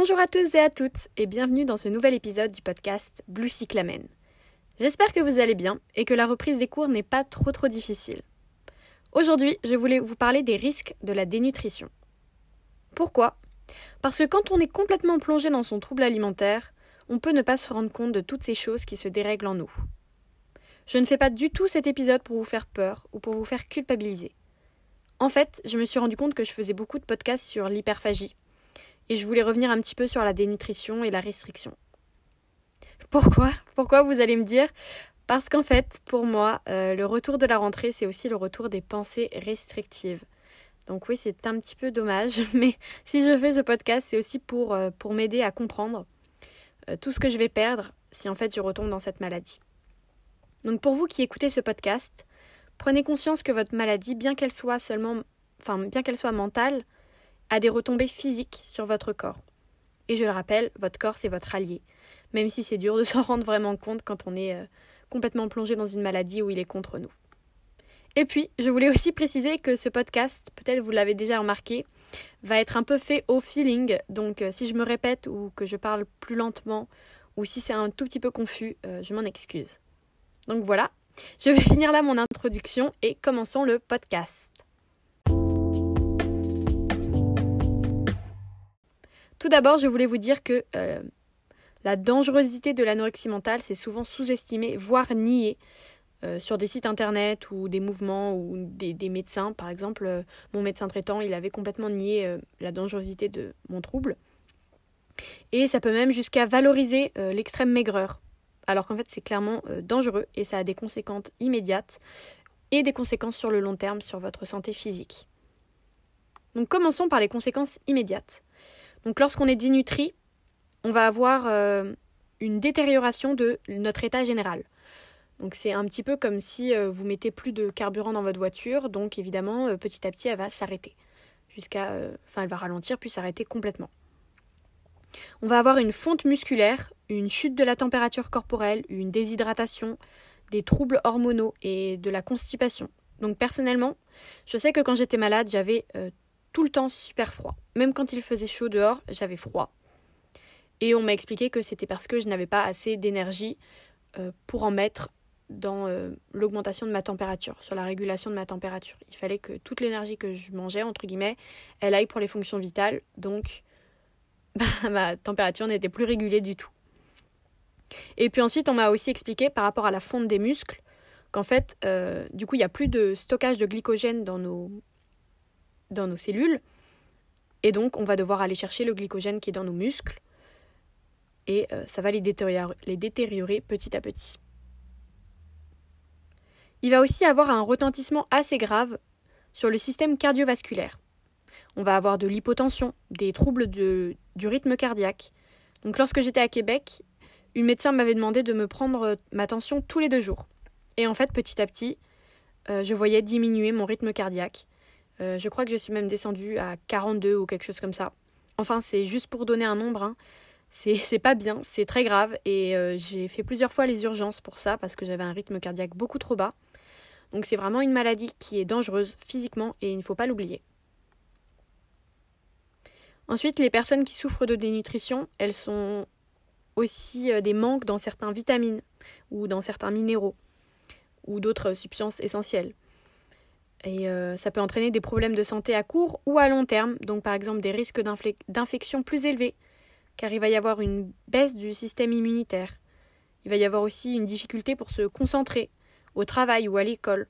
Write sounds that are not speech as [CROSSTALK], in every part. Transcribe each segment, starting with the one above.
Bonjour à tous et à toutes et bienvenue dans ce nouvel épisode du podcast Blue Cyclamen. J'espère que vous allez bien et que la reprise des cours n'est pas trop trop difficile. Aujourd'hui, je voulais vous parler des risques de la dénutrition. Pourquoi? Parce que quand on est complètement plongé dans son trouble alimentaire, on peut ne pas se rendre compte de toutes ces choses qui se dérèglent en nous. Je ne fais pas du tout cet épisode pour vous faire peur ou pour vous faire culpabiliser. En fait, je me suis rendu compte que je faisais beaucoup de podcasts sur l'hyperphagie et je voulais revenir un petit peu sur la dénutrition et la restriction. Pourquoi? Pourquoi vous allez me dire? Parce qu'en fait, pour moi, euh, le retour de la rentrée, c'est aussi le retour des pensées restrictives. Donc oui, c'est un petit peu dommage, [LAUGHS] mais si je fais ce podcast, c'est aussi pour, euh, m'aider à comprendre euh, tout ce que je vais perdre si en fait je retombe dans cette maladie. Donc pour vous qui écoutez ce podcast, prenez conscience que votre maladie, bien qu'elle soit seulement, enfin bien qu'elle soit mentale, a des retombées physiques sur votre corps. Et je le rappelle, votre corps c'est votre allié, même si c'est dur de [LAUGHS] s'en rendre vraiment compte quand on est euh, complètement plongé dans une maladie où il est contre nous. Et puis, je voulais aussi préciser que ce podcast, peut-être vous l'avez déjà remarqué, va être un peu fait au feeling. Donc, euh, si je me répète ou que je parle plus lentement ou si c'est un tout petit peu confus, euh, je m'en excuse. Donc voilà, je vais [LAUGHS] finir là mon introduction et commençons le podcast. Tout d'abord, je voulais vous dire que euh, la dangerosité de l'anorexie mentale, c'est souvent sous-estimé, voire nié. Euh, sur des sites internet ou des mouvements ou des, médecins. Par exemple, euh, mon médecin traitant, il avait complètement nié la dangerosité de mon trouble. Et ça peut même jusqu'à valoriser l'extrême maigreur. Alors qu'en fait, c'est clairement dangereux et ça a des conséquences immédiates et des conséquences sur le long terme sur votre santé physique. Donc commençons par les conséquences immédiates. Donc lorsqu'on est dénutri, on va avoir euh, une détérioration de notre état général. Donc c'est un petit peu comme si euh, vous mettez plus de carburant dans votre voiture, donc évidemment euh, petit à petit elle va s'arrêter jusqu'à enfin elle va ralentir puis s'arrêter complètement. On va avoir une fonte musculaire, une chute de la température corporelle, une déshydratation, des troubles hormonaux et de la constipation. Donc personnellement, je sais que quand j'étais malade, j'avais tout le temps super froid. Même quand il faisait chaud dehors, j'avais froid. Et on m'a expliqué que c'était parce que je n'avais pas assez d'énergie euh, pour en mettre dans euh, l'augmentation de ma température, sur la régulation de ma température. Il fallait que toute l'énergie que je mangeais, entre guillemets, elle aille pour les fonctions vitales. Donc, [LAUGHS] ma température n'était plus régulée du tout. Et puis ensuite, on m'a aussi expliqué par rapport à la fonte des muscles qu'en fait, euh, du coup, il n'y a plus de stockage de glycogène dans nos, dans nos cellules. Et donc, on va devoir aller chercher le glycogène qui est dans nos muscles. Et euh, ça va les détériorer, petit à petit. Il va aussi avoir un retentissement assez grave sur le système cardiovasculaire. On va avoir de l'hypotension, des troubles du rythme cardiaque. Donc lorsque j'étais à Québec, une médecin m'avait demandé de me prendre euh, ma tension tous les deux jours. Et en fait, petit à petit, euh, je voyais diminuer mon rythme cardiaque. Euh, je crois que je suis même descendue à 42 ou quelque chose comme ça. Enfin, c'est juste pour donner un nombre. Hein. [LAUGHS] C'est pas bien, c'est très grave. Et euh, j'ai fait plusieurs fois les urgences pour ça parce que j'avais un rythme cardiaque beaucoup trop bas. Donc c'est vraiment une maladie qui est dangereuse physiquement et il ne faut pas l'oublier. Ensuite, les personnes qui souffrent de dénutrition, elles sont aussi euh, des manques dans certaines vitamines ou dans certains minéraux ou d'autres substances essentielles. Et euh, ça peut entraîner des problèmes de santé à court ou à long terme, donc par exemple des risques d'infection plus élevés, car il va y avoir une baisse du système immunitaire. Il va y avoir aussi une difficulté pour se concentrer au travail ou à l'école.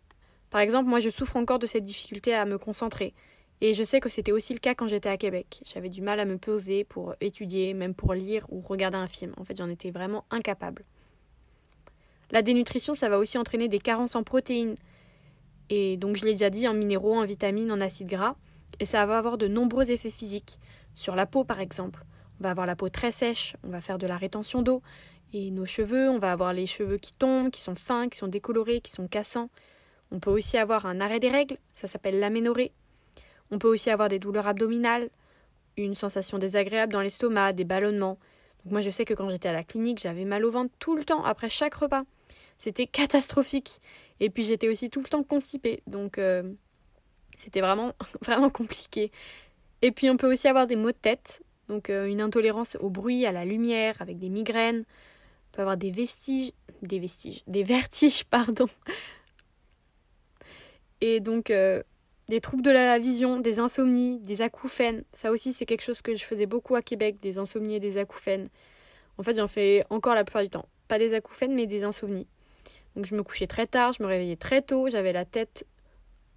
Par exemple, moi je souffre encore de cette difficulté à me concentrer. Et je sais que c'était aussi le cas quand j'étais à Québec. J'avais du mal à me poser pour étudier, même pour lire ou regarder un film. En fait, j'en étais vraiment incapable. La dénutrition, ça va aussi entraîner des carences en protéines, et donc je l'ai déjà dit, en minéraux, en vitamines, en acides gras. Et ça va avoir de nombreux effets physiques. Sur la peau par exemple. On va avoir la peau très sèche, on va faire de la rétention d'eau. Et nos cheveux, on va avoir les cheveux qui tombent, qui sont fins, qui sont décolorés, qui sont cassants. On peut aussi avoir un arrêt des règles, ça s'appelle l'aménorrhée. On peut aussi avoir des douleurs abdominales, une sensation désagréable dans l'estomac, des ballonnements. Donc moi je sais que quand j'étais à la clinique, j'avais mal au ventre tout le temps après chaque repas. C'était catastrophique. Et puis j'étais aussi tout le temps constipée. Donc euh, c'était vraiment, [LAUGHS] vraiment compliqué. Et puis on peut aussi avoir des maux de tête. Donc euh, une intolérance au bruit, à la lumière, avec des migraines, on peut avoir des vestiges, des vestiges, des vertiges, [LAUGHS] pardon. Et donc euh, des troubles de la vision, des insomnies, des acouphènes. Ça aussi, c'est quelque chose que je faisais beaucoup à Québec, des insomnies et des acouphènes. En fait, j'en fais encore la plupart du temps. Pas des acouphènes, mais des insomnies. Donc je me couchais très tard, je me réveillais très tôt, j'avais la tête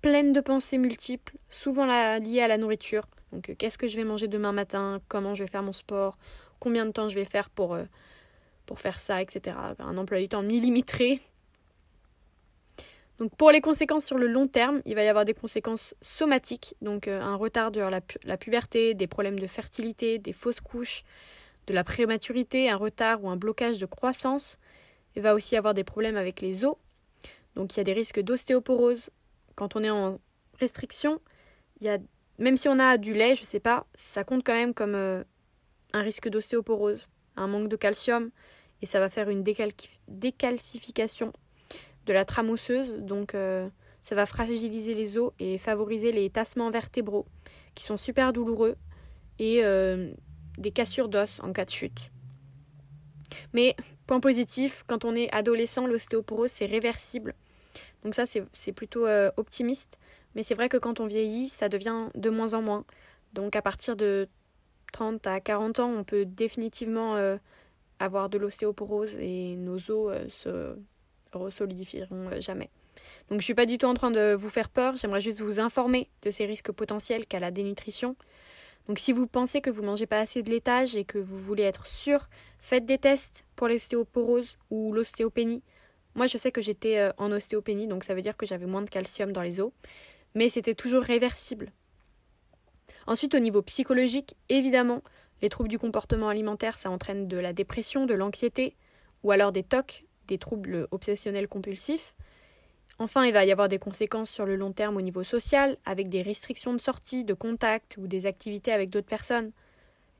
pleine de pensées multiples, souvent liées à la nourriture. Donc euh, qu'est-ce que je vais manger demain matin, comment je vais faire mon sport, combien de temps je vais faire pour, euh, pour faire ça, etc. Un emploi du temps millimétré. Donc pour les conséquences sur le long terme, il va y avoir des conséquences somatiques, donc euh, un retard la, la, puberté, des problèmes de fertilité, des fausses couches, de la prématurité, un retard ou un blocage de croissance. Il va aussi avoir des problèmes avec les os. Donc il y a des risques d'ostéoporose. Quand on est en restriction, il y a, même si on a du lait, je sais pas, ça compte quand même comme euh, un risque d'ostéoporose, un manque de calcium, et ça va faire une décalcification de la trame osseuse, donc euh, ça va fragiliser les os et favoriser les tassements vertébraux, qui sont super douloureux, et euh, des cassures d'os en cas de chute. Mais point positif, quand on est adolescent, l'ostéoporose c'est réversible. Donc ça c'est plutôt euh, optimiste. Mais c'est vrai que quand on vieillit, ça devient de moins en moins. Donc à partir de 30 à 40 ans, on peut définitivement avoir de l'ostéoporose et nos os se resolidifieront euh, jamais. Donc je suis pas du tout en train de vous faire peur, j'aimerais juste vous informer de ces risques potentiels qu'a la dénutrition. Donc si vous pensez que vous mangez pas assez de laitage et que vous voulez être sûr, faites des tests pour l'ostéoporose ou l'ostéopénie. Moi je sais que j'étais euh, en ostéopénie, donc ça veut dire que j'avais moins de calcium dans les os, mais c'était toujours réversible. Ensuite au niveau psychologique, évidemment, les troubles du comportement alimentaire, ça entraîne de la dépression, de l'anxiété, ou alors des TOC, des troubles obsessionnels compulsifs. Enfin, il va y avoir des conséquences sur le long terme au niveau social, avec des restrictions de sortie, de contact ou des activités avec d'autres personnes.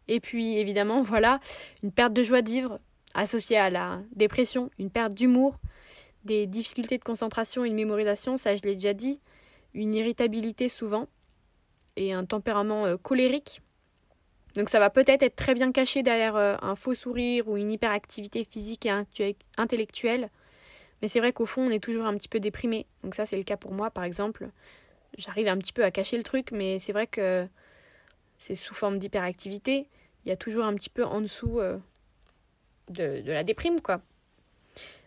Et puis, évidemment, [LAUGHS] voilà, une perte de joie de vivre associée à la dépression, une perte d'humour, des difficultés de concentration, une mémorisation, ça je l'ai déjà dit, une irritabilité souvent, et un tempérament euh, colérique donc ça va peut-être être très bien caché derrière euh, un faux sourire ou une hyperactivité physique et intellectuelle. Mais c'est vrai qu'au fond, on est toujours un petit peu déprimé. Donc ça, c'est le cas pour moi, par exemple. J'arrive un petit peu à cacher le truc, mais c'est vrai que c'est sous forme d'hyperactivité. Il y a toujours un petit peu en dessous euh, de, la déprime, quoi.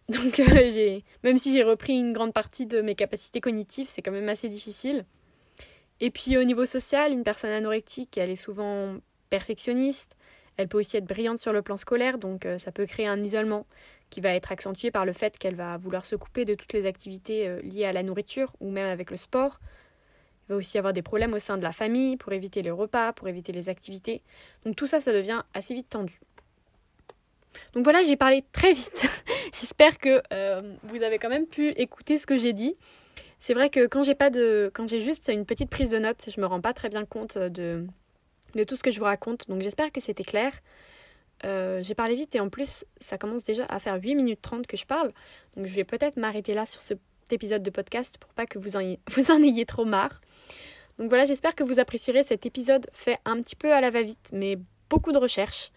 [LAUGHS] Donc euh, j'ai, même si j'ai repris une grande partie de mes capacités cognitives, c'est quand même assez difficile. Et puis au niveau social, une personne anorectique, elle est souvent perfectionniste. Elle peut aussi être brillante sur le plan scolaire, donc euh, ça peut créer un isolement qui va être accentué par le fait qu'elle va vouloir se couper de toutes les activités euh, liées à la nourriture ou même avec le sport. Il va aussi avoir des problèmes au sein de la famille pour éviter les repas, pour éviter les activités. Donc tout ça, ça devient assez vite tendu. Donc voilà, j'ai parlé très vite. [LAUGHS] J'espère que euh, vous avez quand même pu écouter ce que j'ai dit. C'est vrai que quand j'ai pas de, quand j'ai juste une petite prise de notes, je me rends pas très bien compte de de tout ce que je vous raconte. Donc j'espère que c'était clair. Euh, j'ai parlé vite et en plus ça commence déjà à faire 8 minutes 30 que je parle. Donc je vais peut-être m'arrêter là sur cet épisode de podcast pour pas que [LAUGHS] vous en, ayez trop marre. Donc voilà, j'espère que vous apprécierez cet épisode fait un petit peu à la va-vite, mais beaucoup de recherches.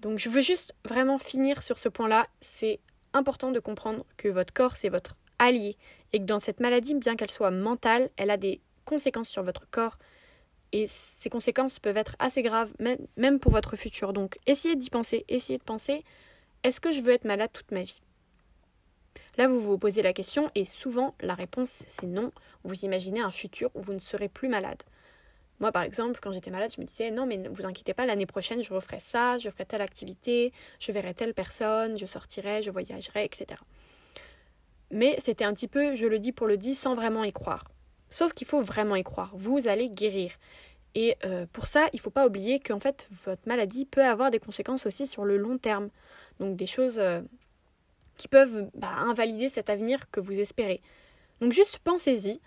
Donc je veux juste vraiment finir sur ce point-là. C'est important de comprendre que votre corps, c'est votre allié. Et que dans cette maladie, bien qu'elle soit mentale, elle a des conséquences sur votre corps, et ces conséquences peuvent être assez graves, même pour votre futur. Donc essayez d'y penser, essayez de penser, est-ce que je veux être malade toute ma vie? Là, vous vous posez la question et souvent la réponse c'est non. Vous imaginez un futur où vous ne serez plus malade. Moi, par exemple, quand j'étais malade, je me disais non, mais ne vous inquiétez pas, l'année prochaine, je referai ça, je ferai telle activité, je verrai telle personne, je sortirai, je voyagerai, etc. Mais c'était un petit peu, je le dis pour le dire, sans vraiment y croire. Sauf qu'il faut vraiment y croire. Vous allez guérir. Et euh, pour ça, il ne faut pas oublier qu'en fait, votre maladie peut avoir des conséquences aussi sur le long terme. Donc des choses euh, qui peuvent bah, invalider cet avenir que vous espérez. Donc juste pensez-y.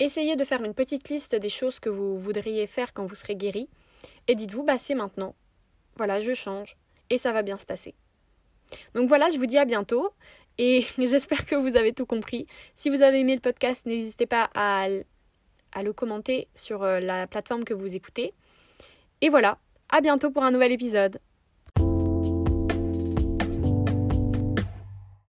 Essayez de faire une petite liste des choses que vous voudriez faire quand vous serez guéri. Et dites-vous, bah c'est maintenant. Voilà, je change. Et ça va bien se passer. Donc voilà, je vous dis à bientôt. Et [LAUGHS] j'espère que vous avez tout compris. Si vous avez aimé le podcast, n'hésitez pas à, le commenter sur euh, la plateforme que vous écoutez. Et voilà, À bientôt pour un nouvel épisode.